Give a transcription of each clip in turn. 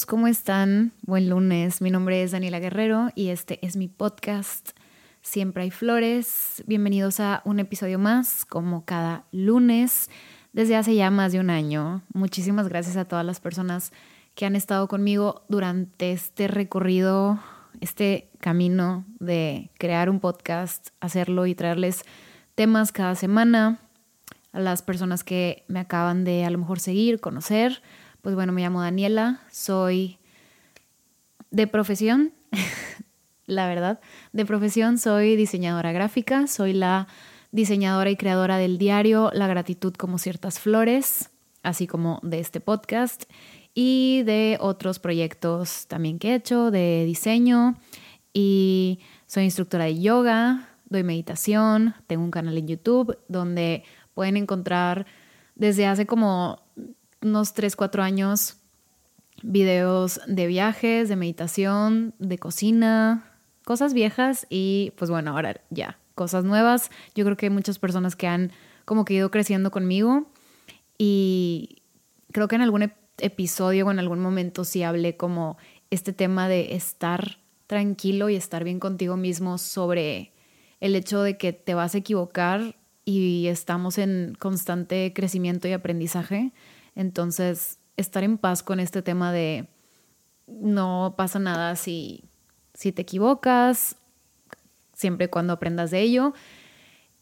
Amigos, ¿cómo están? Buen lunes. Mi nombre es Daniela Guerrero y este es mi podcast Siempre hay flores. Bienvenidos a un episodio más, como cada lunes, desde hace ya más de un año. Muchísimas gracias a todas las personas que han estado conmigo durante este recorrido, este camino de crear un podcast, hacerlo y traerles temas cada semana. A las personas que me acaban de a lo mejor seguir, conocer pues bueno, me llamo Daniela, soy de profesión, la verdad, de profesión soy diseñadora gráfica, soy la diseñadora y creadora del diario La gratitud como ciertas flores, así como de este podcast y de otros proyectos también que he hecho de diseño y soy instructora de yoga, doy meditación, tengo un canal en YouTube donde pueden encontrar desde hace como unos 3, 4 años videos de viajes, de meditación, de cocina, cosas viejas y pues bueno, ahora ya, cosas nuevas. Yo creo que hay muchas personas que han como que ido creciendo conmigo y creo que en algún episodio o en algún momento sí hablé como este tema de estar tranquilo y estar bien contigo mismo sobre el hecho de que te vas a equivocar y estamos en constante crecimiento y aprendizaje. Entonces, estar en paz con este tema de no pasa nada si, si te equivocas, siempre y cuando aprendas de ello.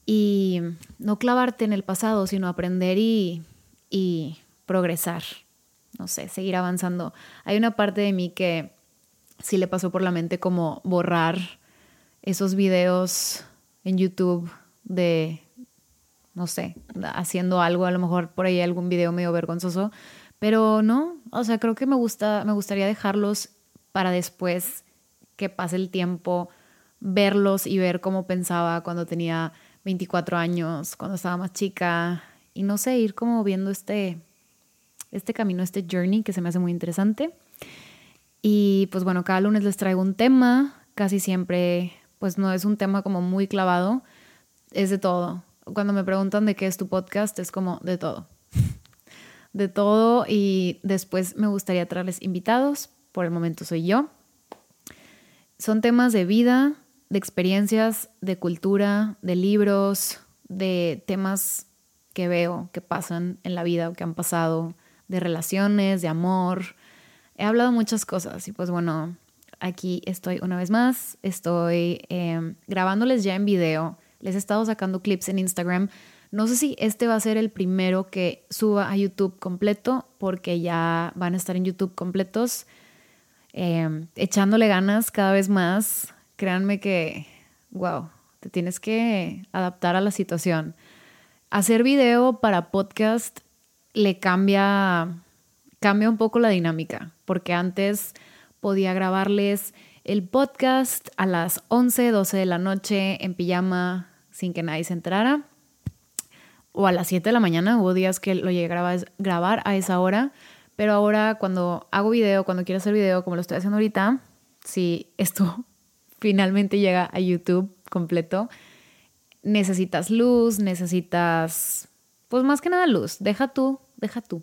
Y no clavarte en el pasado, sino aprender y, y progresar. No sé, seguir avanzando. Hay una parte de mí que sí le pasó por la mente como borrar esos videos en YouTube de no sé, haciendo algo, a lo mejor por ahí algún video medio vergonzoso, pero no, o sea, creo que me gusta, me gustaría dejarlos para después que pase el tiempo, verlos y ver cómo pensaba cuando tenía 24 años, cuando estaba más chica, y no sé, ir como viendo este, este camino, este journey que se me hace muy interesante. Y pues bueno, cada lunes les traigo un tema, casi siempre, pues no es un tema como muy clavado, es de todo cuando me preguntan de qué es tu podcast, es como de todo. de todo y después me gustaría traerles invitados. Por el momento soy yo. Son temas de vida, de experiencias, de cultura, de libros, de temas que veo que pasan en la vida o que han pasado, de relaciones, de amor. He hablado muchas cosas y pues bueno, aquí estoy una vez más. Estoy eh, grabándoles ya en video les he estado sacando clips en Instagram. No sé si este va a ser el primero que suba a YouTube completo, porque ya van a estar en YouTube completos, em, echándole ganas cada vez más. Créanme que, wow, te tienes que adaptar a la situación. Hacer video para podcast le cambia, cambia un poco la dinámica, porque antes podía grabarles el podcast a las 11, 12 de la noche en pijama sin que nadie se enterara. O a las 7 de la mañana, hubo días que lo llegué a grabar a esa hora, pero ahora cuando hago video, cuando quiero hacer video como lo estoy haciendo ahorita, si esto finalmente llega a YouTube completo, necesitas luz, necesitas, pues más que nada luz, deja tú, deja tú.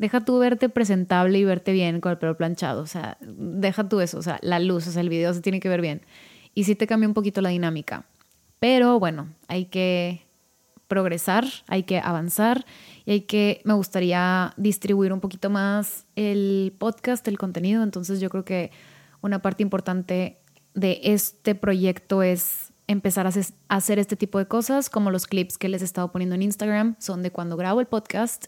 Deja tú verte presentable y verte bien con el pelo planchado. O sea, deja tú eso. O sea, la luz, o sea, el video se tiene que ver bien. Y sí te cambia un poquito la dinámica. Pero bueno, hay que progresar, hay que avanzar y hay que, me gustaría distribuir un poquito más el podcast, el contenido. Entonces yo creo que una parte importante de este proyecto es empezar a hacer este tipo de cosas, como los clips que les he estado poniendo en Instagram, son de cuando grabo el podcast.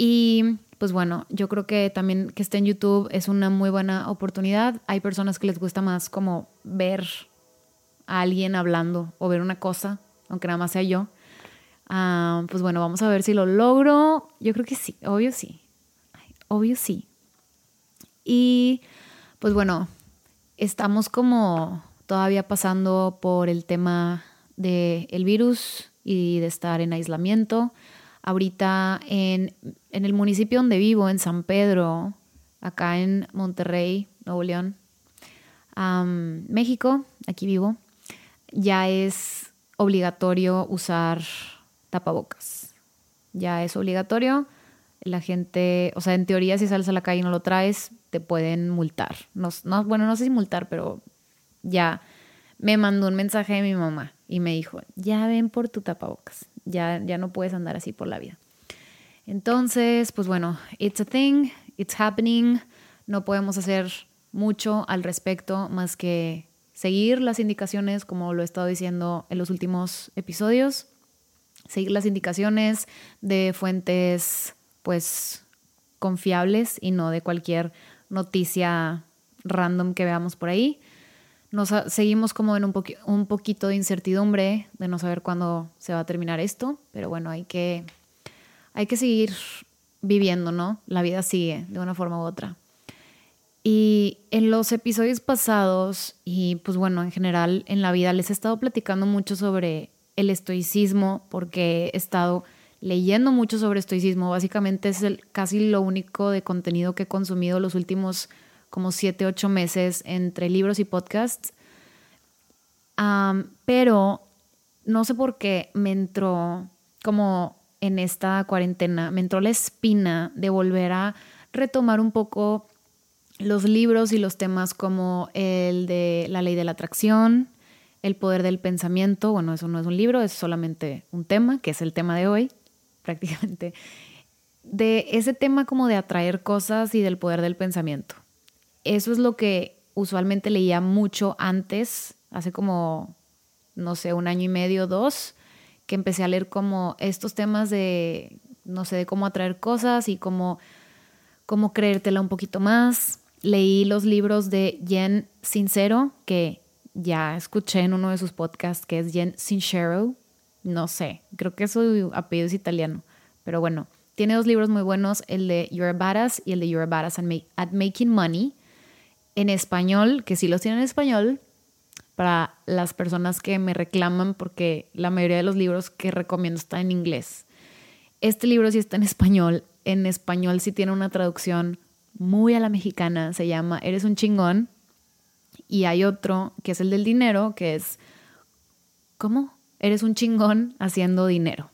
Y pues bueno, yo creo que también que esté en YouTube es una muy buena oportunidad. Hay personas que les gusta más como ver a alguien hablando o ver una cosa, aunque nada más sea yo. Ah, pues bueno, vamos a ver si lo logro. Yo creo que sí, obvio sí. Obvio sí. Y pues bueno, estamos como todavía pasando por el tema del el virus y de estar en aislamiento. Ahorita en, en el municipio donde vivo, en San Pedro, acá en Monterrey, Nuevo León, México, aquí vivo ya es obligatorio usar tapabocas. Ya es obligatorio. La gente, o sea, en teoría si sales a la calle y no lo traes, te pueden multar. No, no, bueno, no sé si multar, pero ya me mandó un mensaje de mi mamá y me dijo, ya ven por tu tapabocas, ya, ya no puedes andar así por la vida. Entonces, pues bueno, it's a thing, it's happening, no podemos hacer mucho al respecto más que seguir las indicaciones, como lo he estado diciendo en los últimos episodios, seguir las indicaciones de fuentes pues confiables y no de cualquier noticia random que veamos por ahí. Nos seguimos como en un, un poquito de incertidumbre de no saber cuándo se va a terminar esto, pero bueno, hay que, hay que seguir viviendo, ¿no? La vida sigue de una forma u otra. Y en los episodios pasados, y pues bueno, en general en la vida, les he estado platicando mucho sobre el estoicismo, porque he estado leyendo mucho sobre estoicismo. Básicamente es casi lo único de contenido que he consumido los últimos como siete, ocho meses entre libros y podcasts. pero no sé por qué me entró como en esta cuarentena, me entró la espina de volver a retomar un poco los libros y los temas como el de la ley de la atracción, el poder del pensamiento, bueno, eso no es un libro, es solamente un tema, que es el tema de hoy, prácticamente, de ese tema como de atraer cosas y del poder del pensamiento. Eso es lo que usualmente leía mucho antes, hace como, no sé, un año y medio, dos, que empecé a leer como estos temas de, no sé, de cómo atraer cosas y cómo, cómo creértela un poquito más leí los libros de Jen Sincero, que ya escuché en uno de sus podcasts, que es Jen Sincero. No sé, creo que su apellido es italiano, pero bueno, tiene dos libros muy buenos, el de You're a Badass y el de You're a Badass at Making Money, en español, que sí los tiene en español, para las personas que me reclaman porque la mayoría de los libros que recomiendo están en inglés. Este libro sí está en español, en español sí tiene una traducción muy a la mexicana, se llama Eres un chingón. Y hay otro que es el del dinero, que es, ¿cómo? Eres un chingón haciendo dinero.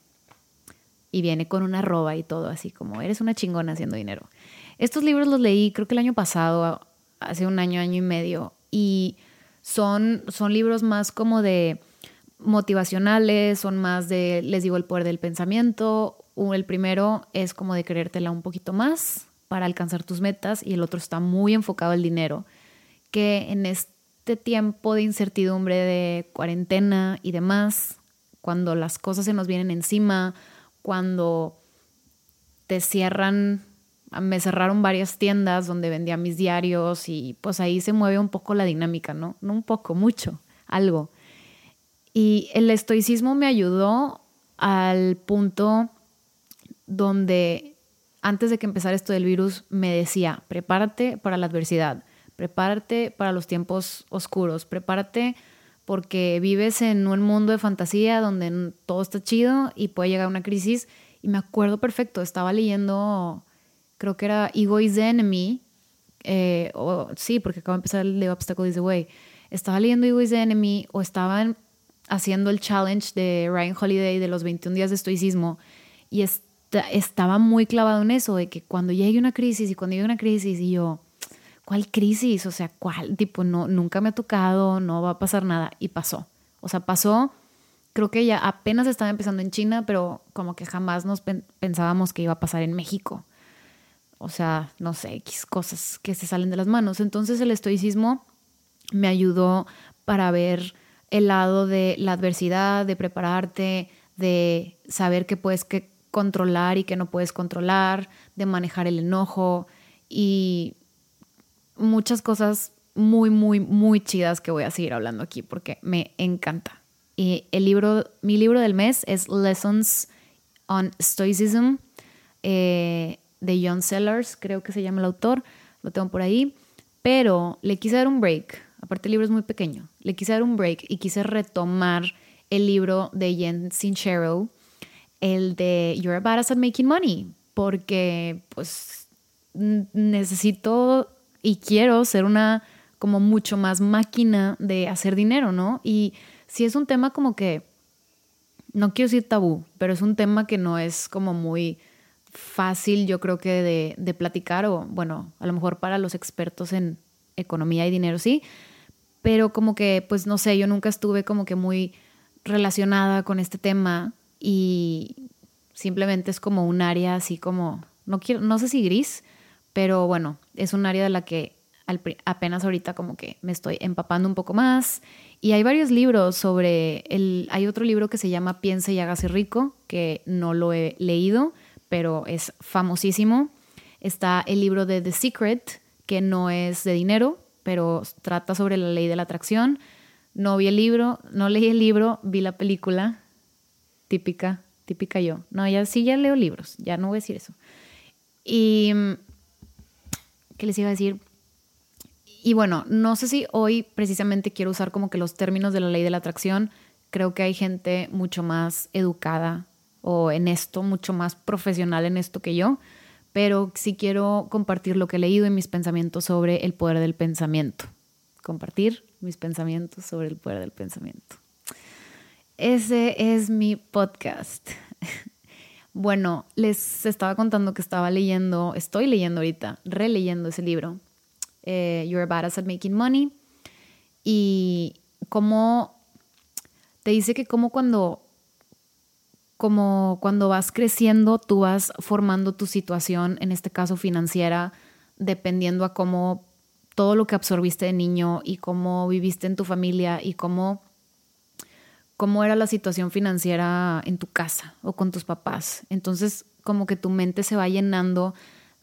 Y viene con una arroba y todo, así como, eres una chingona haciendo dinero. Estos libros los leí creo que el año pasado, hace un año, año y medio, y son, son libros más como de motivacionales, son más de, les digo, el poder del pensamiento. El primero es como de creértela un poquito más, para alcanzar tus metas y el otro está muy enfocado al dinero, que en este tiempo de incertidumbre de cuarentena y demás, cuando las cosas se nos vienen encima, cuando te cierran, me cerraron varias tiendas donde vendía mis diarios y pues ahí se mueve un poco la dinámica, ¿no? No un poco, mucho, algo. Y el estoicismo me ayudó al punto donde antes de que empezara esto del virus, me decía, prepárate para la adversidad, prepárate para los tiempos oscuros, prepárate porque vives en un mundo de fantasía donde todo está chido y puede llegar una crisis. Y me acuerdo perfecto, estaba leyendo, creo que era Ego is the Enemy, eh, o, sí, porque acabo de empezar el de Obstacle is the Way. Estaba leyendo Ego is the Enemy o estaban haciendo el challenge de Ryan Holiday de los 21 días de estoicismo y es estaba muy clavado en eso, de que cuando llegue una crisis y cuando llegue una crisis y yo, ¿cuál crisis? O sea, ¿cuál? Tipo, no, nunca me ha tocado, no va a pasar nada. Y pasó. O sea, pasó, creo que ya apenas estaba empezando en China, pero como que jamás nos pensábamos que iba a pasar en México. O sea, no sé, X cosas que se salen de las manos. Entonces el estoicismo me ayudó para ver el lado de la adversidad, de prepararte, de saber que puedes que controlar y que no puedes controlar, de manejar el enojo y muchas cosas muy, muy, muy chidas que voy a seguir hablando aquí porque me encanta. Y el libro, mi libro del mes es Lessons on Stoicism eh, de John Sellers, creo que se llama el autor, lo tengo por ahí, pero le quise dar un break, aparte el libro es muy pequeño, le quise dar un break y quise retomar el libro de Jen Sincero, el de You're a badass at making money, porque pues necesito y quiero ser una como mucho más máquina de hacer dinero, ¿no? Y si es un tema como que, no quiero decir tabú, pero es un tema que no es como muy fácil, yo creo que de, de platicar, o bueno, a lo mejor para los expertos en economía y dinero sí, pero como que, pues no sé, yo nunca estuve como que muy relacionada con este tema y simplemente es como un área así como, no, quiero, no sé si gris, pero bueno, es un área de la que apenas ahorita como que me estoy empapando un poco más. Y hay varios libros sobre el... Hay otro libro que se llama Piense y hágase rico, que no lo he leído, pero es famosísimo. Está el libro de The Secret, que no es de dinero, pero trata sobre la ley de la atracción. No vi el libro, no leí el libro, vi la película. Típica, típica yo. No, ya sí, ya leo libros, ya no voy a decir eso. Y, ¿qué les iba a decir? Y bueno, no sé si hoy precisamente quiero usar como que los términos de la ley de la atracción. Creo que hay gente mucho más educada o en esto, mucho más profesional en esto que yo, pero sí quiero compartir lo que he leído y mis pensamientos sobre el poder del pensamiento. Compartir mis pensamientos sobre el poder del pensamiento. Ese es mi podcast. Bueno, les estaba contando que estaba leyendo, estoy leyendo ahorita, releyendo ese libro, eh, You're a at Making Money, y cómo te dice que como cuando, como cuando vas creciendo, tú vas formando tu situación, en este caso financiera, dependiendo a cómo todo lo que absorbiste de niño y cómo viviste en tu familia y cómo cómo era la situación financiera en tu casa o con tus papás. Entonces, como que tu mente se va llenando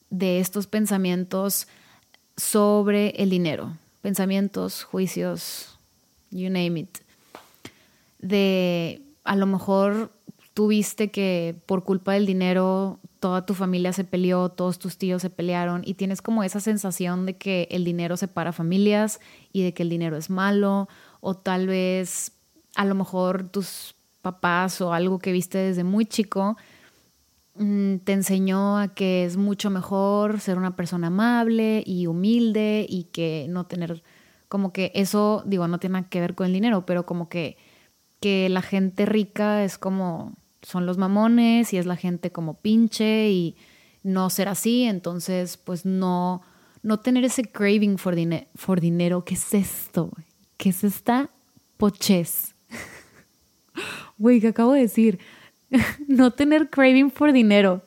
de estos pensamientos sobre el dinero, pensamientos, juicios, you name it. De a lo mejor tuviste que por culpa del dinero toda tu familia se peleó, todos tus tíos se pelearon y tienes como esa sensación de que el dinero separa familias y de que el dinero es malo o tal vez a lo mejor tus papás o algo que viste desde muy chico mm, te enseñó a que es mucho mejor ser una persona amable y humilde y que no tener como que eso, digo, no tiene nada que ver con el dinero, pero como que, que la gente rica es como, son los mamones y es la gente como pinche y no ser así, entonces pues no, no tener ese craving for, for dinero, ¿qué es esto? ¿Qué es esta pochez? Güey, ¿qué acabo de decir? no tener craving por dinero.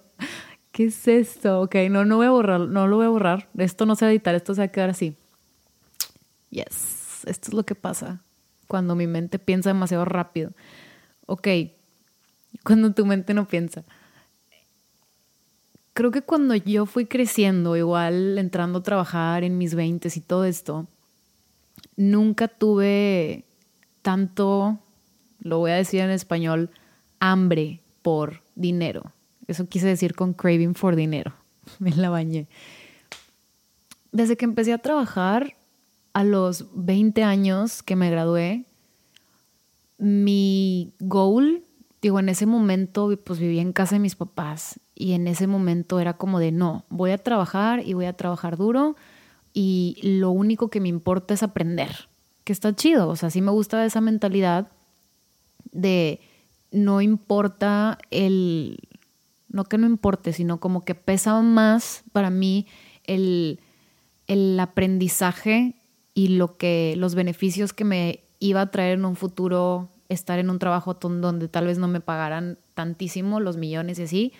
¿Qué es esto? Ok, no, no voy a borrar, no lo voy a borrar. Esto no se va a editar, esto se va a quedar así. Yes, esto es lo que pasa cuando mi mente piensa demasiado rápido. Ok, cuando tu mente no piensa. Creo que cuando yo fui creciendo, igual entrando a trabajar en mis 20 y todo esto, nunca tuve tanto lo voy a decir en español, hambre por dinero. Eso quise decir con craving for dinero. Me la bañé. Desde que empecé a trabajar a los 20 años que me gradué, mi goal, digo, en ese momento pues vivía en casa de mis papás y en ese momento era como de no, voy a trabajar y voy a trabajar duro y lo único que me importa es aprender, que está chido, o sea, sí me gusta esa mentalidad de no importa el, no que no importe, sino como que pesa más para mí el, el aprendizaje y lo que, los beneficios que me iba a traer en un futuro estar en un trabajo donde tal vez no me pagaran tantísimo los millones y así,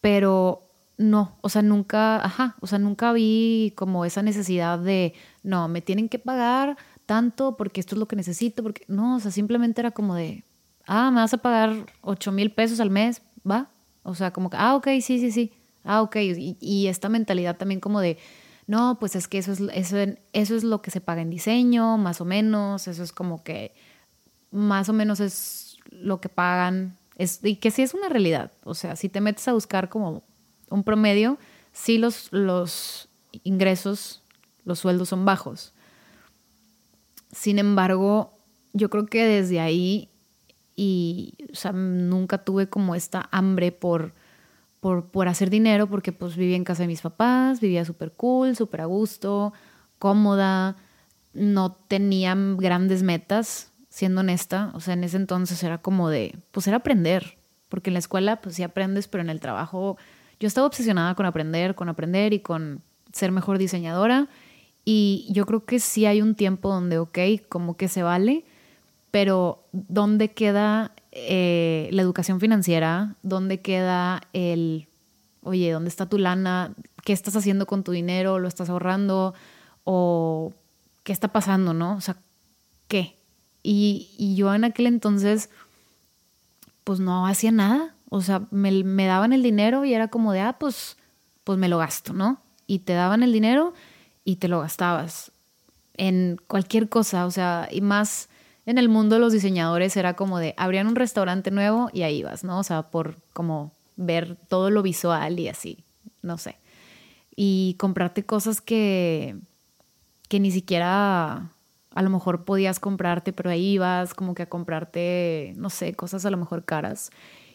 pero no, o sea, nunca, ajá, o sea, nunca vi como esa necesidad de, no, me tienen que pagar tanto porque esto es lo que necesito, porque no, o sea, simplemente era como de, ah, me vas a pagar 8 mil pesos al mes, va. O sea, como que, ah, ok, sí, sí, sí, ah, ok. Y, esta mentalidad también como de, no, pues es que eso es, eso, eso es lo que se paga en diseño, más o menos, eso es como que más o menos es lo que pagan, es, y que sí es una realidad. O sea, si te metes a buscar como un promedio, sí los, los ingresos, los sueldos son bajos. Sin embargo, yo creo que desde ahí y nunca tuve como esta hambre por, por, por hacer dinero porque pues vivía en casa de mis papás, vivía súper cool, súper a gusto, cómoda, no tenía grandes metas, siendo honesta, o sea, en ese entonces era como de, pues era aprender, porque en la escuela pues sí aprendes, pero en el trabajo yo estaba obsesionada con aprender, con aprender y con ser mejor diseñadora. Y yo creo que sí hay un tiempo donde, ok, como que se vale, pero ¿dónde queda eh, la educación financiera? ¿Dónde queda el, oye, ¿dónde está tu lana? ¿Qué estás haciendo con tu dinero? ¿Lo estás ahorrando? ¿O qué está pasando, no? O sea, ¿qué? Y, yo en aquel entonces, pues no hacía nada. O sea, me, me, daban el dinero y era como de, ah, pues, pues me lo gasto, ¿no? Y te daban el dinero y te lo gastabas en cualquier cosa, o sea, y más en el mundo de los diseñadores era como de, abrían un restaurante nuevo y ahí vas, ¿no? O sea, por como ver todo lo visual y así, no sé. Y comprarte cosas que, que ni siquiera a lo mejor podías comprarte, pero ahí ibas como que a comprarte, no sé, cosas a lo mejor caras.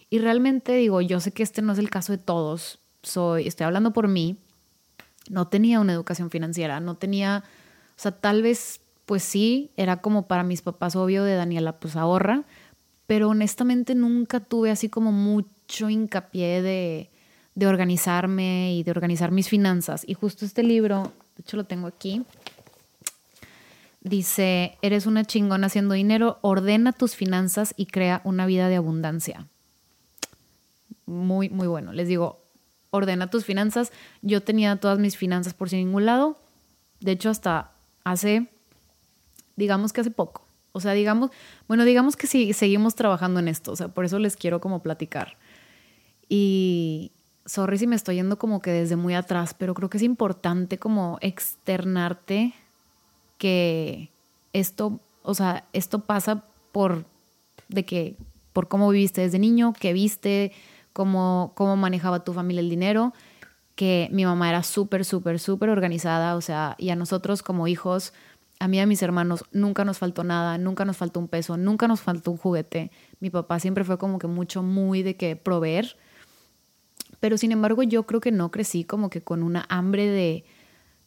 Y realmente digo, yo sé que este no es el caso de todos. Soy, estoy hablando por mí. No tenía una educación financiera, no tenía, o sea, tal vez, pues sí, era como para mis papás obvio de Daniela, pues ahorra, pero honestamente nunca tuve así como mucho hincapié de, de organizarme y de organizar mis finanzas. Y justo este libro, de hecho lo tengo aquí, dice, eres una chingona haciendo dinero, ordena tus finanzas y crea una vida de abundancia muy, muy bueno. Les digo, ordena tus finanzas. Yo tenía todas mis finanzas por sin ningún lado. De hecho, hasta hace, digamos que hace poco. O sea, digamos, bueno, digamos que sí, seguimos trabajando en esto. O sea, por eso les quiero como platicar. Y sorry si me estoy yendo como que desde muy atrás, pero creo que es importante como externarte que esto, o sea, esto pasa por de que por cómo viviste desde niño, que viste, cómo, cómo manejaba tu familia el dinero, que mi mamá era súper, súper, súper organizada, o sea, y a nosotros como hijos, a mí y a mis hermanos nunca nos faltó nada, nunca nos faltó un peso, nunca nos faltó un juguete. Mi papá siempre fue como que mucho, muy de que proveer. Pero sin embargo yo creo que no crecí como que con una hambre de,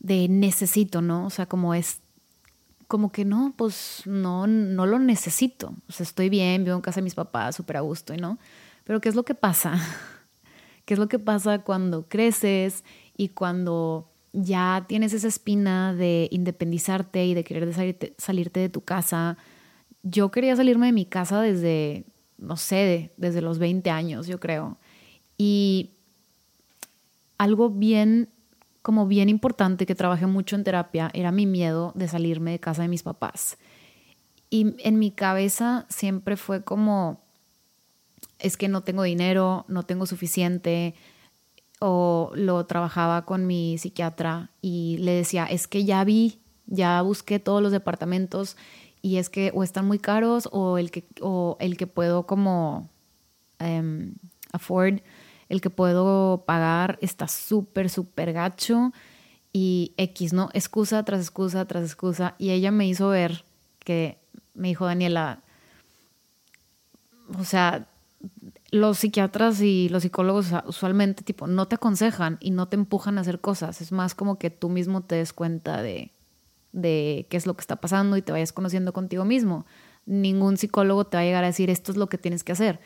de necesito, ¿no? O sea, como es como que no, pues no, no lo necesito. O sea, estoy bien, vivo en casa de mis papás, súper a gusto, y no. Pero ¿qué es lo que pasa? ¿Qué es lo que pasa cuando creces y cuando ya tienes esa espina de independizarte y de querer salirte, de tu casa? Yo quería salirme de mi casa desde, no sé, desde los 20 años, yo creo. Y algo bien, como bien importante que trabajé mucho en terapia era mi miedo de salirme de casa de mis papás. Y en mi cabeza siempre fue como, es que no tengo dinero, no tengo suficiente, o lo trabajaba con mi psiquiatra y le decía, es que ya vi, ya busqué todos los departamentos y es que o están muy caros o el que, o el que puedo como um, afford, el que puedo pagar está súper, súper gacho y X, ¿no? Excusa tras excusa tras excusa. Y ella me hizo ver que, me dijo Daniela, o sea, los psiquiatras y los psicólogos usualmente tipo no te aconsejan y no te empujan a hacer cosas, es más como que tú mismo te des cuenta de, de qué es lo que está pasando y te vayas conociendo contigo mismo. Ningún psicólogo te va a llegar a decir esto es lo que tienes que hacer.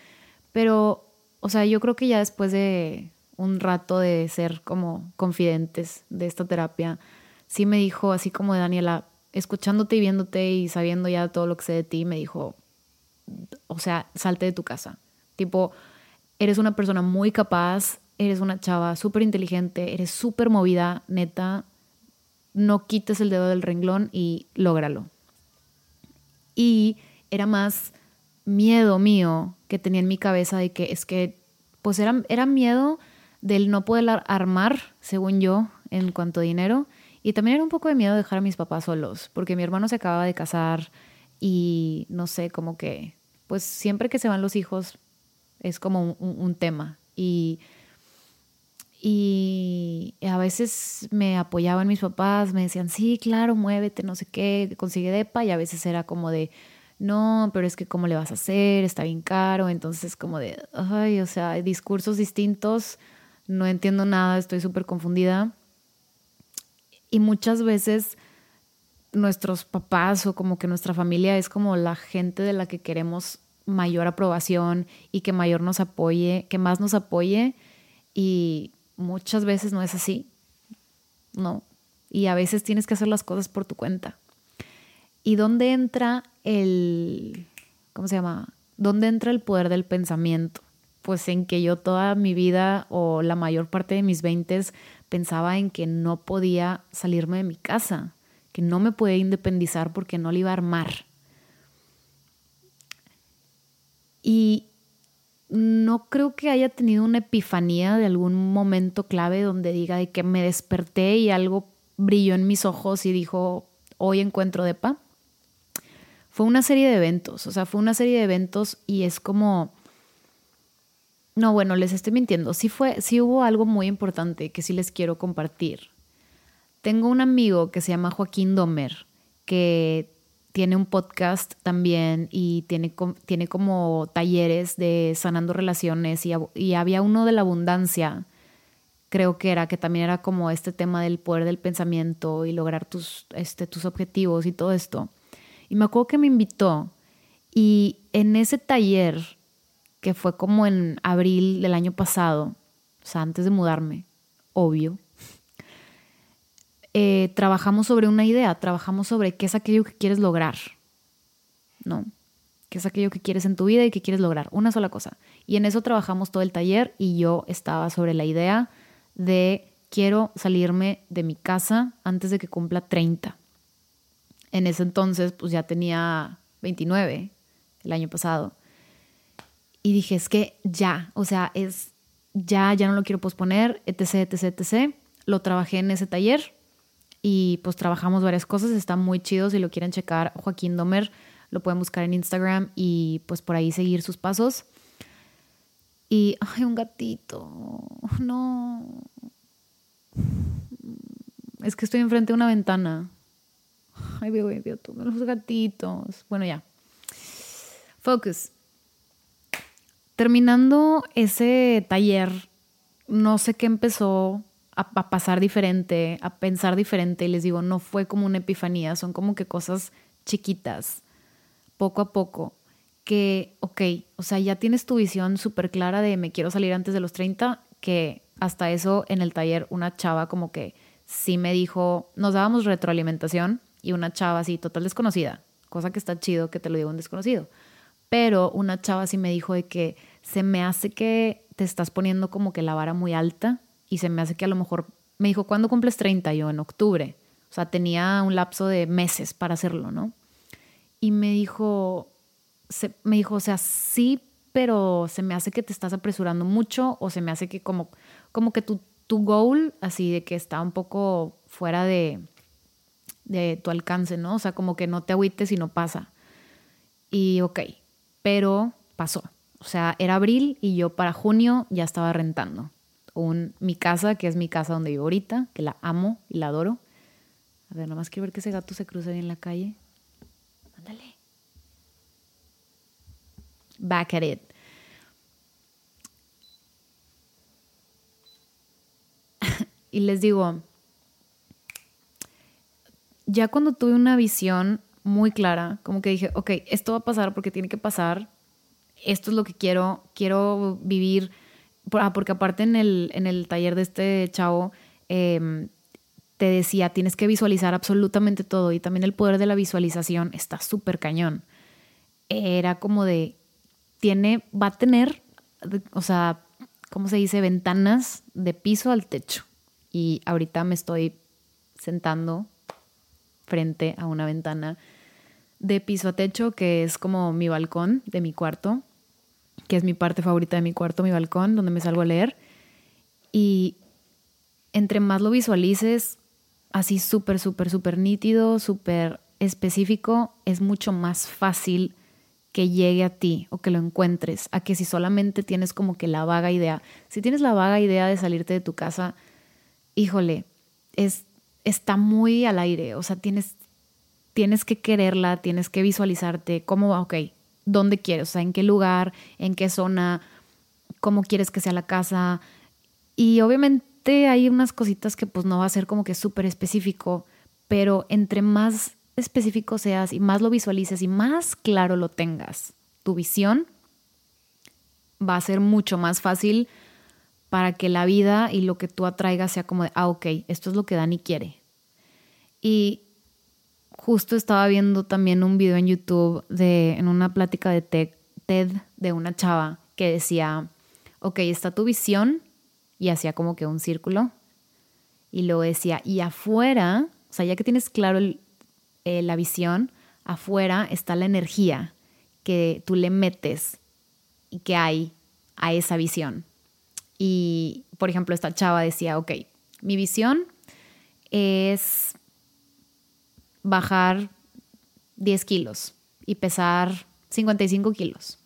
Pero, o sea, yo creo que ya después de un rato de ser como confidentes de esta terapia, sí me dijo, así como de Daniela, escuchándote y viéndote y sabiendo ya todo lo que sé de ti, me dijo, o sea, salte de tu casa Tipo, eres una persona muy capaz, eres una chava súper inteligente, eres súper movida, neta, no quites el dedo del renglón y lógralo. Y era más miedo mío que tenía en mi cabeza de que es que, pues era, era miedo del no poder armar, según yo, en cuanto a dinero. Y también era un poco de miedo de dejar a mis papás solos, porque mi hermano se acababa de casar y no sé, como que, pues siempre que se van los hijos, es como un, tema. Y, y a veces me apoyaban mis papás, me decían, sí, claro, muévete, no sé qué, consigue depa, y a veces era como de, no, pero es que cómo le vas a hacer, está bien caro, entonces como de, ay, o sea, hay discursos distintos, no entiendo nada, estoy súper confundida. Y muchas veces nuestros papás o como que nuestra familia es como la gente de la que queremos mayor aprobación y que mayor nos apoye, que más nos apoye y muchas veces no es así. No. Y a veces tienes que hacer las cosas por tu cuenta. ¿Y dónde entra el, ¿cómo se llama? ¿Dónde entra el poder del pensamiento? Pues en que yo toda mi vida o la mayor parte de mis veintes pensaba en que no podía salirme de mi casa, que no me podía independizar porque no le iba a armar. Y no creo que haya tenido una epifanía de algún momento clave donde diga de que me desperté y algo brilló en mis ojos y dijo, hoy encuentro depa. Fue una serie de eventos, o sea, fue una serie de eventos y es como... No, bueno, les estoy mintiendo. Sí fue, sí hubo algo muy importante que sí les quiero compartir. Tengo un amigo que se llama Joaquín Domer, que tiene un podcast también y tiene, tiene como talleres de sanando relaciones y, y, había uno de la abundancia, creo que era, que también era como este tema del poder del pensamiento y lograr tus, este, tus objetivos y todo esto. Y me acuerdo que me invitó y en ese taller, que fue como en abril del año pasado, o sea, antes de mudarme, obvio, eh, trabajamos sobre una idea, trabajamos sobre qué es aquello que quieres lograr, ¿no? ¿Qué es aquello que quieres en tu vida y que quieres lograr? Una sola cosa. Y en eso trabajamos todo el taller y yo estaba sobre la idea de quiero salirme de mi casa antes de que cumpla 30. En ese entonces, pues ya tenía 29 el año pasado. Y dije, es que ya, o sea, es ya, ya no lo quiero posponer, etc, etc, etc. Lo trabajé en ese taller y pues trabajamos varias cosas, está muy chido si lo quieren checar, Joaquín Domer, lo pueden buscar en Instagram y pues por ahí seguir sus pasos. Y, ay, un gatito, no. Es que estoy enfrente de una ventana. Ay, veo, veo todos los gatitos. Bueno, ya. Focus. Terminando ese taller, no sé qué empezó a, pasar diferente, a pensar diferente. Y les digo, no fue como una epifanía, son como que cosas chiquitas, poco a poco, que, ok, o sea, ya tienes tu visión súper clara de me quiero salir antes de los 30, que hasta eso en el taller una chava como que sí me dijo, nos dábamos retroalimentación y una chava así total desconocida, cosa que está chido que te lo diga un desconocido, pero una chava sí me dijo de que se me hace que te estás poniendo como que la vara muy alta y se me hace que a lo mejor me dijo, ¿cuándo cumples 30? Yo en octubre. O sea, tenía un lapso de meses para hacerlo, ¿no? Y me dijo, se, me dijo, o sea, sí, pero se me hace que te estás apresurando mucho o se me hace que como, como que tu, tu goal, así de que está un poco fuera de, de tu alcance, ¿no? O sea, como que no te agüites y no pasa. Y ok, pero pasó. O sea, era abril y yo para junio ya estaba rentando un, mi casa, que es mi casa donde vivo ahorita, que la amo y la adoro. A ver, nomás quiero ver que ese gato se cruce ahí en la calle. Ándale. Back at it. y les digo, ya cuando tuve una visión muy clara, como que dije, ok, esto va a pasar porque tiene que pasar, esto es lo que quiero, quiero vivir Ah, porque aparte en el, en el taller de este chavo em, te decía, tienes que visualizar absolutamente todo y también el poder de la visualización está súper cañón. Era como de, tiene, va a tener, o sea, ¿cómo se dice? Ventanas de piso al techo. Y ahorita me estoy sentando frente a una ventana de piso a techo, que es como mi balcón de mi cuarto que es mi parte favorita de mi cuarto, mi balcón, donde me salgo a leer. Y entre más lo visualices, así súper, súper, súper nítido, súper específico, es mucho más fácil que llegue a ti o que lo encuentres, a que si solamente tienes como que la vaga idea. Si tienes la vaga idea de salirte de tu casa, híjole, es, está muy al aire, o sea, tienes, tienes que quererla, tienes que visualizarte, cómo va, ok, dónde quieres, o sea, en qué lugar, en qué zona, cómo quieres que sea la casa. Y obviamente hay unas cositas que pues no va a ser como que súper específico, pero entre más específico seas y más lo visualices y más claro lo tengas, tu visión, va a ser mucho más fácil para que la vida y lo que tú atraigas sea como de, ah, ok, esto es lo que Dani quiere. Y justo estaba viendo también un video en YouTube de, en una plática de TED, de una chava que decía, ok, está tu visión y hacía como que un círculo. Y luego decía, y afuera, o sea, ya que tienes claro eh, la visión, afuera está la energía que tú le metes y que hay a esa visión. Y, por ejemplo, esta chava decía, ok, mi visión es bajar 10 kilos y pesar 55 kilos.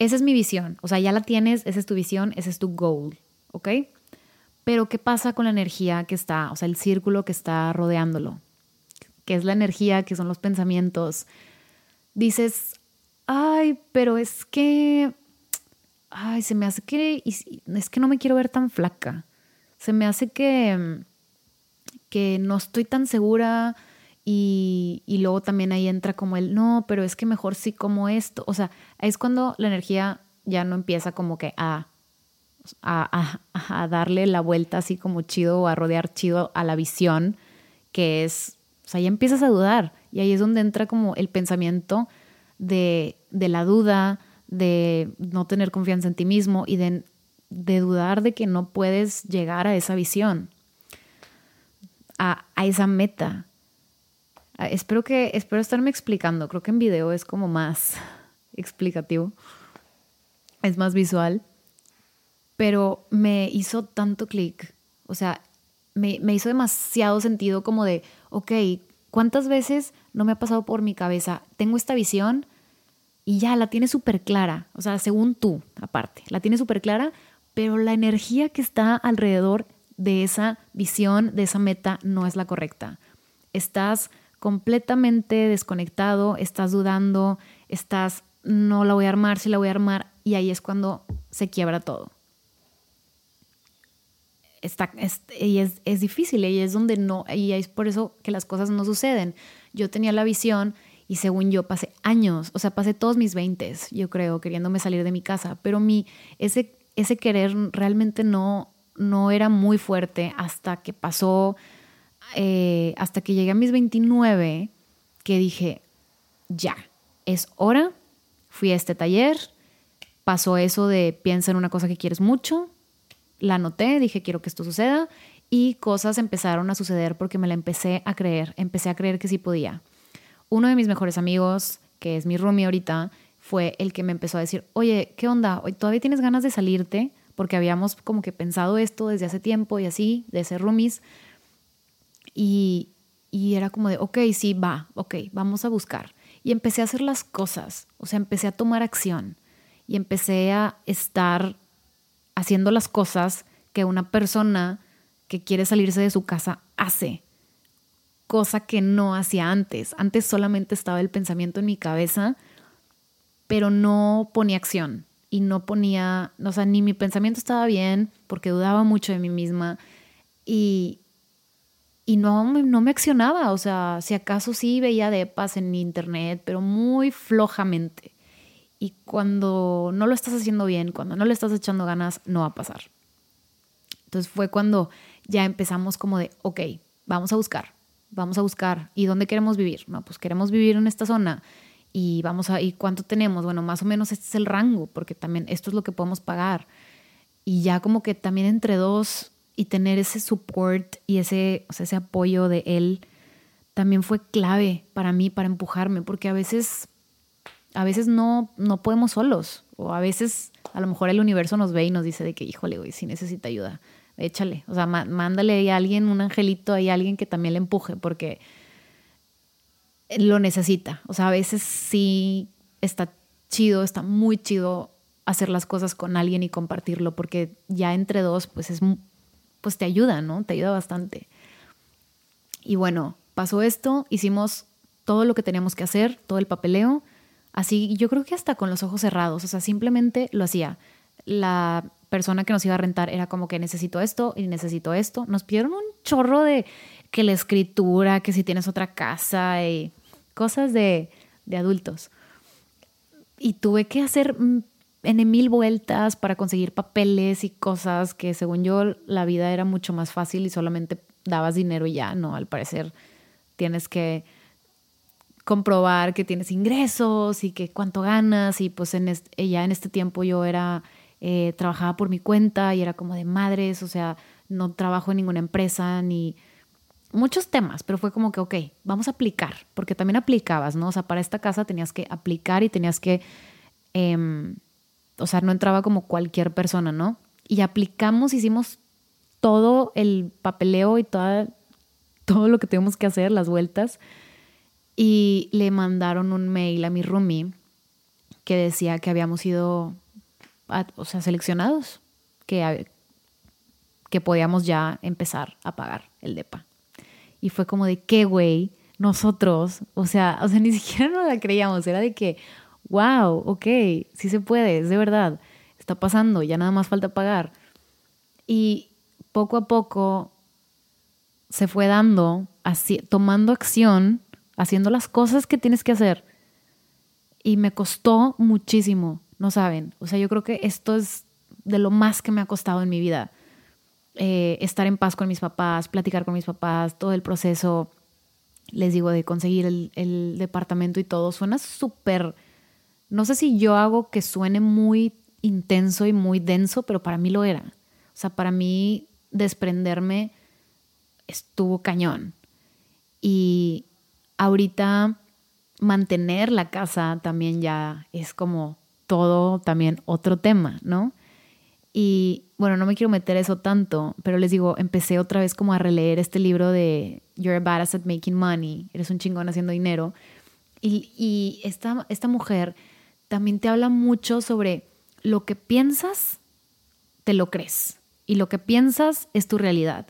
Esa es mi visión. O sea, ya la tienes, esa es tu visión, ese es tu goal, ¿ok? Pero ¿qué pasa con la energía que está, o sea, el círculo que está rodeándolo? Que es la energía, que son los pensamientos. Dices, ay, pero es que ay, se me hace que, es que no me quiero ver tan flaca. Se me hace que, que no estoy tan segura y, y luego también ahí entra como el, no, pero es que mejor sí como esto. O sea, es cuando la energía ya no empieza como que a, a, a, darle la vuelta así como chido o a rodear chido a la visión, que es, o sea, ya empiezas a dudar y ahí es donde entra como el pensamiento de, de la duda, de no tener confianza en ti mismo y de, dudar de que no puedes llegar a esa visión, a, esa meta. espero que, espero estarme explicando. Creo que en video es como más explicativo. Es más visual. Pero me hizo tanto clic. O sea, me, me hizo demasiado sentido como de, ok, ¿cuántas veces no me ha pasado por mi cabeza? Tengo esta visión, y ya la tiene súper clara, o sea, según tú, aparte, la tiene súper clara, pero la energía que está alrededor de esa visión, de esa meta, no es la correcta. Estás completamente desconectado, estás dudando, estás, no la voy a armar, sí la voy a armar, y ahí es cuando se quiebra todo. Está, es, y es, es difícil, y es donde no, y es por eso que las cosas no suceden. Yo tenía la visión y según yo pasé años, o sea, pasé todos mis veintes, yo creo, queriéndome salir de mi casa, pero mi, ese, ese querer realmente no, no era muy fuerte hasta que pasó, eh, hasta que llegué a mis 29, que dije, ya, es hora, fui a este taller, pasó eso de piensa en una cosa que quieres mucho, la anoté, dije quiero que esto suceda y cosas empezaron a suceder porque me la empecé a creer, empecé a creer que sí podía uno de mis mejores amigos, que es mi roomie ahorita, fue el que me empezó a decir, oye, ¿qué onda? ¿Todavía tienes ganas de salirte? Porque habíamos como que pensado esto desde hace tiempo y así, de ser roomies. Y, y era como de, ok, sí, va, ok, vamos a buscar. Y empecé a hacer las cosas, o sea, empecé a tomar acción y empecé a estar haciendo las cosas que una persona que quiere salirse de su casa hace cosa que no hacía antes. Antes solamente estaba el pensamiento en mi cabeza, pero no ponía acción y no ponía, o sea, ni mi pensamiento estaba bien porque dudaba mucho de mí misma y, y no, no me accionaba, o sea, si acaso sí veía depas en internet, pero muy flojamente. Y cuando no lo estás haciendo bien, cuando no le estás echando ganas, no va a pasar. Entonces fue cuando ya empezamos como de, ok, vamos a buscar, vamos a buscar, ¿y dónde queremos vivir? No, pues queremos vivir en esta zona y vamos a, ¿y cuánto tenemos? Bueno, más o menos este es el rango, porque también esto es lo que podemos pagar. Y ya como que también entre dos y tener ese support y ese, ese apoyo de él también fue clave para mí, para empujarme, porque a veces, a veces no, no podemos solos, o a veces a lo mejor el universo nos ve y nos dice de que, híjole, güey, si necesita ayuda échale, o sea, mándale a alguien, un angelito, a alguien que también le empuje, porque lo necesita. O sea, a veces sí está chido, está muy chido hacer las cosas con alguien y compartirlo, porque ya entre dos, pues es, pues te ayuda, ¿no? Te ayuda bastante. Y bueno, pasó esto, hicimos todo lo que teníamos que hacer, todo el papeleo, así yo creo que hasta con los ojos cerrados, o sea, simplemente lo hacía. La persona que nos iba a rentar era como que necesito esto y necesito esto. Nos pidieron un chorro de que la escritura, que si tienes otra casa y cosas de, de adultos. y tuve que hacer en mil vueltas para conseguir papeles y cosas que según yo la vida era mucho más fácil y solamente dabas dinero y ya, no, al parecer tienes que comprobar que tienes ingresos y que cuánto ganas y pues en ya en este tiempo yo era, eh, trabajaba por mi cuenta y era como de madres, o sea, no trabajo en ninguna empresa ni muchos temas, pero fue como que, ok, vamos a aplicar, porque también aplicabas, ¿no? O sea, para esta casa tenías que aplicar y tenías que... Em, o sea, no entraba como cualquier persona, ¿no? Y aplicamos, hicimos todo el papeleo y toda, todo lo que tuvimos que hacer, las vueltas, y le mandaron un mail a mi roomie que decía que habíamos sido, o sea, seleccionados, que, que podíamos ya empezar a pagar el DEPA. Y fue como de, ¿qué, güey? Nosotros, o sea, o sea, ni siquiera nos la creíamos, era de que, wow, ok, sí se puede, es de verdad, está pasando, ya nada más falta pagar. Y poco a poco se fue dando, así, tomando acción, haciendo las cosas que tienes que hacer. Y me costó muchísimo, no saben. O sea, yo creo que esto es de lo más que me ha costado en mi vida. Eh, estar en paz con mis papás, platicar con mis papás, todo el proceso, les digo, de conseguir el, el departamento y todo, suena súper no sé si yo hago que suene muy intenso y muy denso, pero para mí lo era. O sea, para mí desprenderme estuvo cañón. Y ahorita mantener la casa también ya es como todo también otro tema, ¿no? Y bueno, no me quiero meter eso tanto, pero les digo, empecé otra vez como a releer este libro de You're a badass at making money, eres un chingón haciendo dinero. Y, y esta, esta mujer también te habla mucho sobre lo que piensas, te lo crees. Y lo que piensas es tu realidad.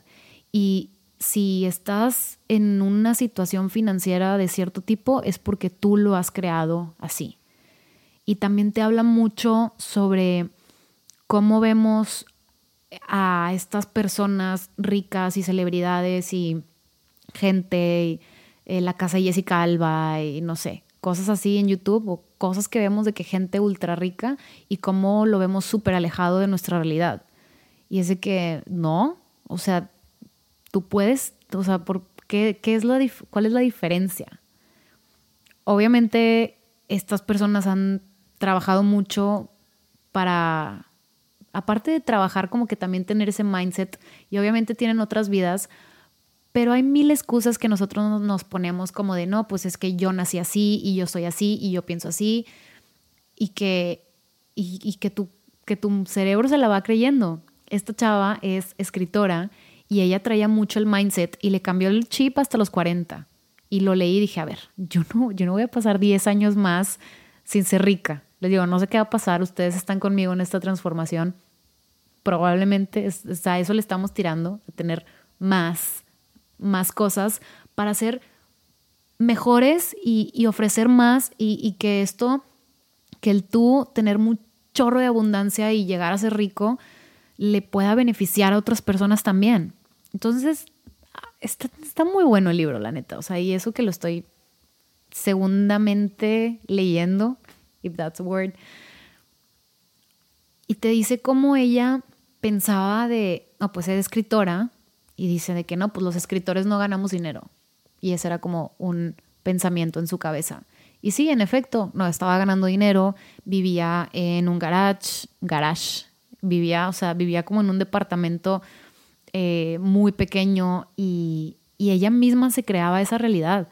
Y si estás en una situación financiera de cierto tipo, es porque tú lo has creado así. Y también te habla mucho sobre cómo vemos a estas personas ricas y celebridades y gente, y, eh, la casa de Jessica Alba y no sé, cosas así en YouTube o cosas que vemos de que gente ultra rica y cómo lo vemos súper alejado de nuestra realidad. Y es de que no, o sea, tú puedes, o sea, ¿por qué, qué es la ¿cuál es la diferencia? Obviamente estas personas han trabajado mucho para, aparte de trabajar, como que también tener ese mindset y obviamente tienen otras vidas, pero hay mil excusas que nosotros nos ponemos como de, no, pues es que yo nací así y yo soy así y yo pienso así y que, y, que, tu, que tu cerebro se la va creyendo. Esta chava es escritora y ella traía mucho el mindset y le cambió el chip hasta los 40. Y lo leí y dije, a ver, yo no, yo no voy a pasar 10 años más sin ser rica. Les digo, no sé qué va a pasar, ustedes están conmigo en esta transformación. Probablemente a eso le estamos tirando, a tener más más cosas para ser mejores y, ofrecer más y, que esto, que el tú tener un chorro de abundancia y llegar a ser rico, le pueda beneficiar a otras personas también. Entonces, está, está muy bueno el libro, la neta. O sea, y eso que lo estoy segundamente leyendo, if that's a word, y te dice cómo ella pensaba de, no, pues es escritora, y dice de que no, pues los escritores no ganamos dinero. Y ese era como un pensamiento en su cabeza. Y sí, en efecto, no estaba ganando dinero, vivía en un garage, garage, vivía, o sea, vivía como en un departamento eh, muy pequeño y, y, ella misma se creaba esa realidad.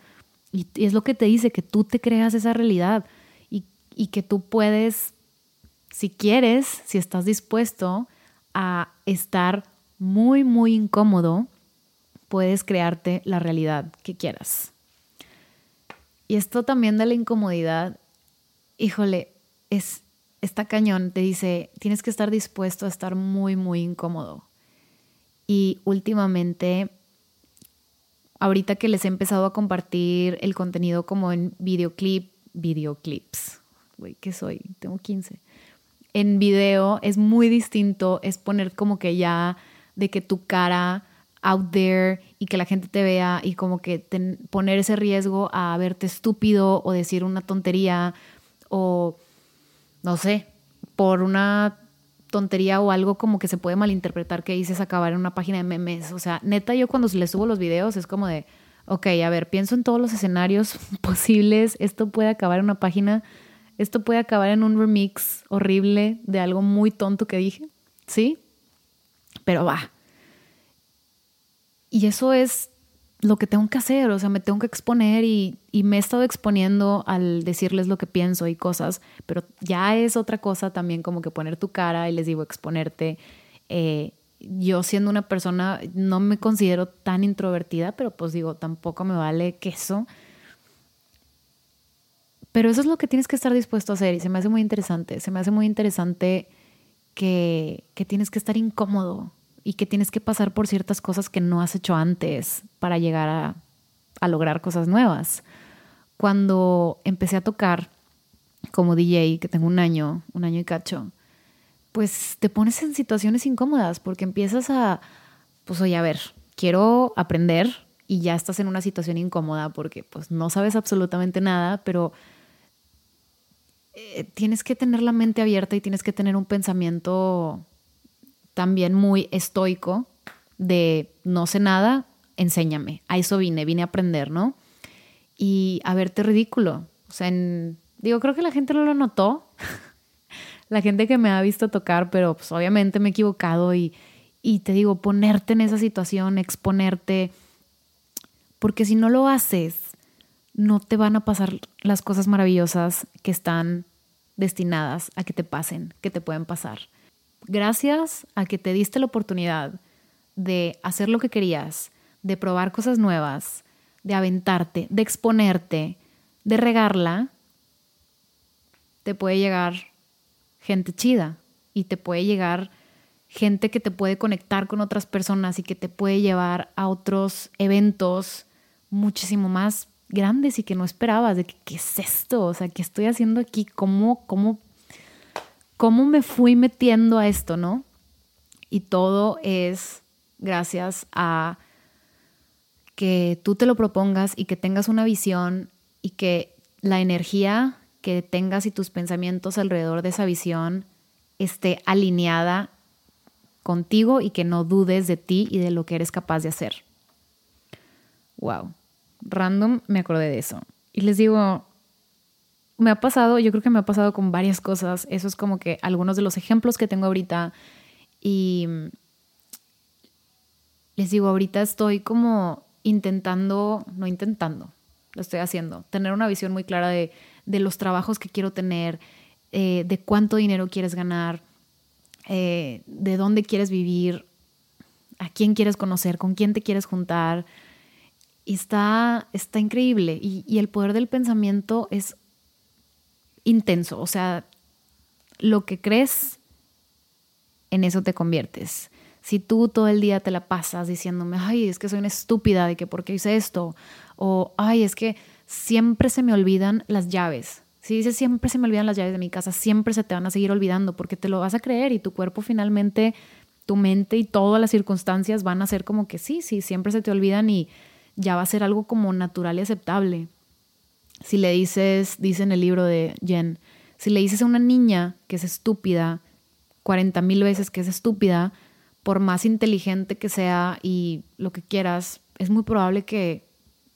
Y, es lo que te dice, que tú te creas esa realidad y, que tú puedes, si quieres, si estás dispuesto a estar muy, muy incómodo, puedes crearte la realidad que quieras. Y esto también de la incomodidad, híjole, es está cañón, te dice, tienes que estar dispuesto a estar muy, muy incómodo. Y últimamente, ahorita que les he empezado a compartir el contenido como en videoclip, videoclips, güey, ¿qué soy? Tengo 15. En video es muy distinto, es poner como que ya de que tu cara out there y que la gente te vea y como que poner ese riesgo a verte estúpido o decir una tontería o no sé, por una tontería o algo como que se puede malinterpretar que dices acabar en una página de memes. O sea, neta, yo cuando le subo los videos es como de, ok, a ver, pienso en todos los escenarios posibles, esto puede acabar en una página, esto puede acabar en un remix horrible de algo muy tonto que dije, ¿sí? Pero va. Y eso es lo que tengo que hacer, o sea, me tengo que exponer y, me he estado exponiendo al decirles lo que pienso y cosas, pero ya es otra cosa también como que poner tu cara y les digo exponerte. Eh, yo siendo una persona no me considero tan introvertida, pero pues digo, tampoco me vale queso. Pero eso es lo que tienes que estar dispuesto a hacer y se me hace muy interesante, se me hace muy interesante que, que tienes que estar incómodo y que tienes que pasar por ciertas cosas que no has hecho antes para llegar a, lograr cosas nuevas. Cuando empecé a tocar como DJ, que tengo un año, un año y cacho, pues te pones en situaciones incómodas porque empiezas a, pues oye, a ver, quiero aprender y ya estás en una situación incómoda porque pues no sabes absolutamente nada, pero eh, tienes que tener la mente abierta y tienes que tener un pensamiento también muy estoico de no sé nada, enséñame. A eso vine, vine a aprender, ¿no? Y a verte ridículo. O sea, digo, creo que la gente no lo notó. la gente que me ha visto tocar, pero pues obviamente me he equivocado y, y te digo, ponerte en esa situación, exponerte, porque si no lo haces, no te van a pasar las cosas maravillosas que están destinadas a que te pasen, que te pueden pasar. Gracias a que te diste la oportunidad de hacer lo que querías, de probar cosas nuevas, de aventarte, de exponerte, de regarla, te puede llegar gente chida y te puede llegar gente que te puede conectar con otras personas y que te puede llevar a otros eventos muchísimo más grandes y que no esperabas, de que, qué es esto, o sea, ¿qué estoy haciendo aquí? ¿Cómo, cómo cómo me fui metiendo a esto, ¿no? Y todo es gracias a que tú te lo propongas y que tengas una visión y que la energía que tengas y tus pensamientos alrededor de esa visión esté alineada contigo y que no dudes de ti y de lo que eres capaz de hacer. Wow. Random me acordé de eso. Y les digo, me ha pasado, yo creo que me ha pasado con varias cosas. Eso es como que algunos de los ejemplos que tengo ahorita. Y les digo, ahorita estoy como intentando, no intentando, lo estoy haciendo, tener una visión muy clara de, los trabajos que quiero tener, eh, de cuánto dinero quieres ganar, eh, de dónde quieres vivir, a quién quieres conocer, con quién te quieres juntar. Y está, está increíble. Y, y el poder del pensamiento es intenso, o sea, lo que crees, en eso te conviertes. Si tú todo el día te la pasas diciéndome, ay, es que soy una estúpida de que por qué hice esto, o ay, es que siempre se me olvidan las llaves. Si dices siempre se me olvidan las llaves de mi casa, siempre se te van a seguir olvidando porque te lo vas a creer y tu cuerpo finalmente, tu mente y todas las circunstancias van a ser como que sí, sí, siempre se te olvidan y ya va a ser algo como natural y aceptable. Si le dices, dice en el libro de Jen, si le dices a una niña que es estúpida 40 mil veces que es estúpida, por más inteligente que sea y lo que quieras, es muy probable que,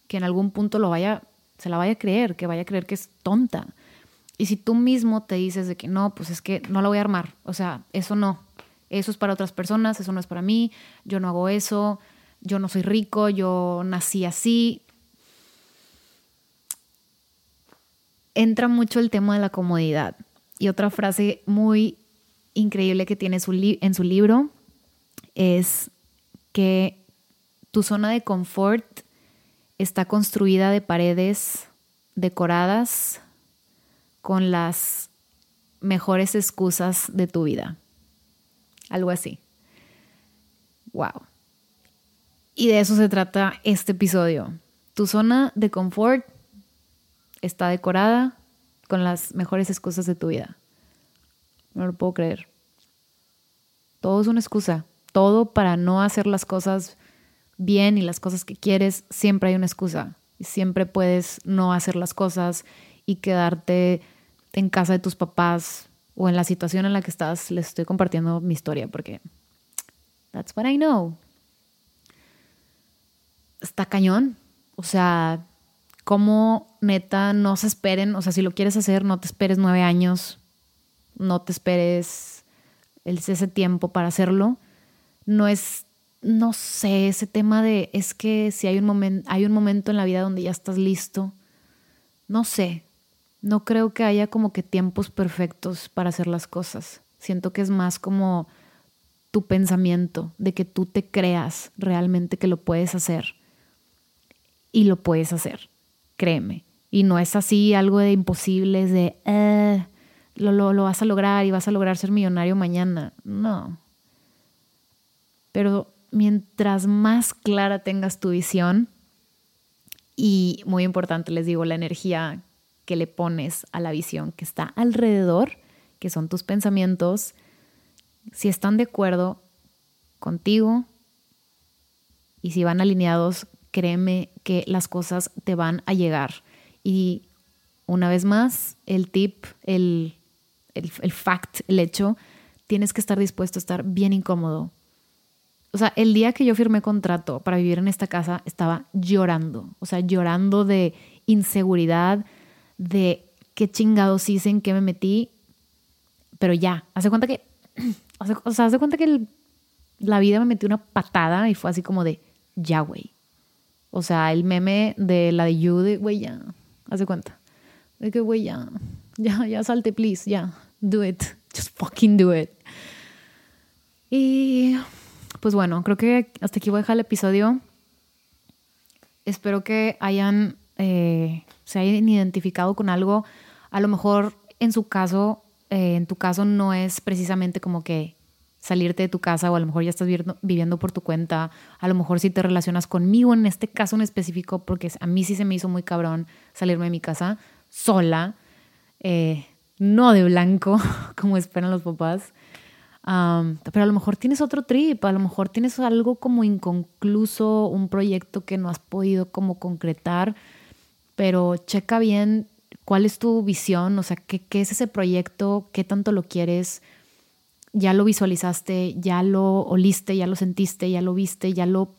que en algún punto lo vaya, se la vaya a creer, que vaya a creer que es tonta. Y si tú mismo te dices de que no, pues es que no la voy a armar, o sea, eso no, eso es para otras personas, eso no es para mí, yo no hago eso, yo no soy rico, yo nací así, entra mucho el tema de la comodidad. Y otra frase muy increíble que tiene en su libro es que tu zona de confort está construida de paredes decoradas con las mejores excusas de tu vida. Algo así. Wow. Y de eso se trata este episodio. Tu zona de confort está decorada con las mejores excusas de tu vida. No lo puedo creer. Todo es una excusa. Todo para no hacer las cosas bien y las cosas que quieres, siempre hay una excusa. Siempre puedes no hacer las cosas y quedarte en casa de tus papás o en la situación en la que estás, les estoy compartiendo mi historia porque that's what I know. Está cañón. O sea, como neta no se esperen, o sea, si lo quieres hacer, no te esperes nueve años, no te esperes ese tiempo para hacerlo. No es, no sé, ese tema de, es que si hay un, momento hay un momento en la vida donde ya estás listo, no sé, no creo que haya como que tiempos perfectos para hacer las cosas. Siento que es más como tu pensamiento, de que tú te creas realmente que lo puedes hacer. Y lo puedes hacer, créeme. Y no es así algo de imposible, de, eh, lo, lo, lo vas a lograr y vas a lograr ser millonario mañana. No. Pero mientras más clara tengas tu visión, y muy importante, les digo, la energía que le pones a la visión que está alrededor, que son tus pensamientos, si están de acuerdo contigo y si van alineados, créeme que las cosas te van a llegar. Y una vez más, el tip, el, el, el fact, el hecho, tienes que estar dispuesto a estar bien incómodo. O sea, el día que yo firmé contrato para vivir en esta casa, estaba llorando. O sea, llorando de inseguridad, de qué chingados hice, en qué me metí, pero ya, hace cuenta que, o sea, hace cuenta que la vida me metió una patada y fue así como de, ya, güey. O sea, el meme de la de You, de, güey, ya, hace cuenta. De que, güey, ya, ya, ya salte, please, ya, do it, just fucking do it. Y pues bueno, creo que hasta aquí voy a dejar el episodio. Espero que hayan eh, se hayan identificado con algo, a lo mejor en su caso, eh, en tu caso no es precisamente como que salirte de tu casa o a lo mejor ya estás viviendo, por tu cuenta, a lo mejor si te relacionas conmigo en este caso en específico, porque a mí sí se me hizo muy cabrón salirme de mi casa sola, eh, no de blanco, como esperan los papás. pero a lo mejor tienes otro trip, a lo mejor tienes algo como inconcluso, un proyecto que no has podido como concretar pero checa bien cuál es tu visión, o sea, qué, qué es ese proyecto, qué tanto lo quieres, ya lo visualizaste, ya lo oliste, ya lo sentiste, ya lo viste, ya lo,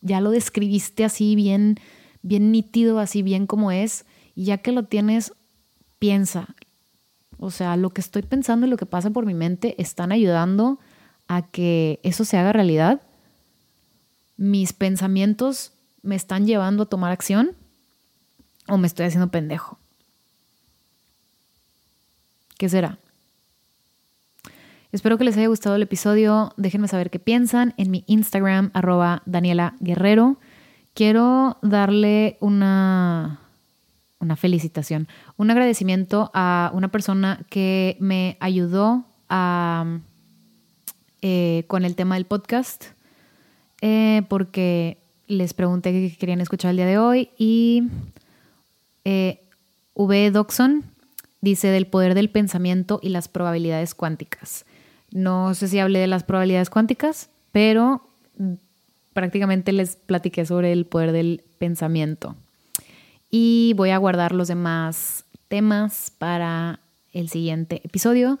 ya lo describiste así bien, bien nítido, así bien como es, y ya que lo tienes, piensa. O sea, lo que estoy pensando y lo que pasa por mi mente están ayudando a que eso se haga realidad. Mis pensamientos me están llevando a tomar acción ¿O me estoy haciendo pendejo? ¿Qué será? Espero que les haya gustado el episodio. Déjenme saber qué piensan en mi Instagram, arroba Daniela Guerrero. Quiero darle una, una felicitación, un agradecimiento a una persona que me ayudó eh, con el tema del podcast, eh, porque les pregunté qué querían escuchar el día de hoy y eh, v. Doxon dice del poder del pensamiento y las probabilidades cuánticas. No sé si hablé de las probabilidades cuánticas, pero prácticamente les platiqué sobre el poder del pensamiento. Y voy a guardar los demás temas para el siguiente episodio,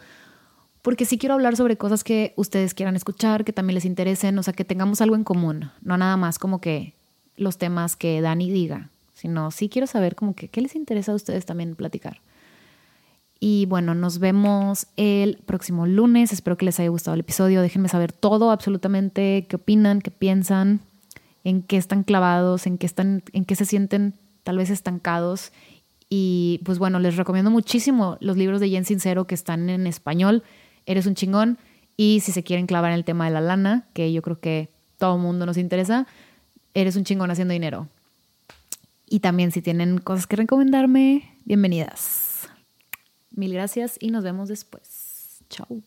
porque sí quiero hablar sobre cosas que ustedes quieran escuchar, que también les interesen, o sea, que tengamos algo en común, no nada más como que los temas que Dani diga, sino sí quiero saber como que qué les interesa a ustedes también platicar. Y bueno, nos vemos el próximo lunes. Espero que les haya gustado el episodio. Déjenme saber todo, absolutamente, qué opinan, qué piensan, en qué están clavados, en qué, están, en qué se sienten tal vez estancados. Y pues bueno, les recomiendo muchísimo los libros de Jen Sincero que están en español. Eres un chingón. Y si se quieren clavar en el tema de la lana, que yo creo que todo el mundo nos interesa, eres un chingón haciendo dinero. Y también si tienen cosas que recomendarme, bienvenidas. Mil gracias y nos vemos después. Chao.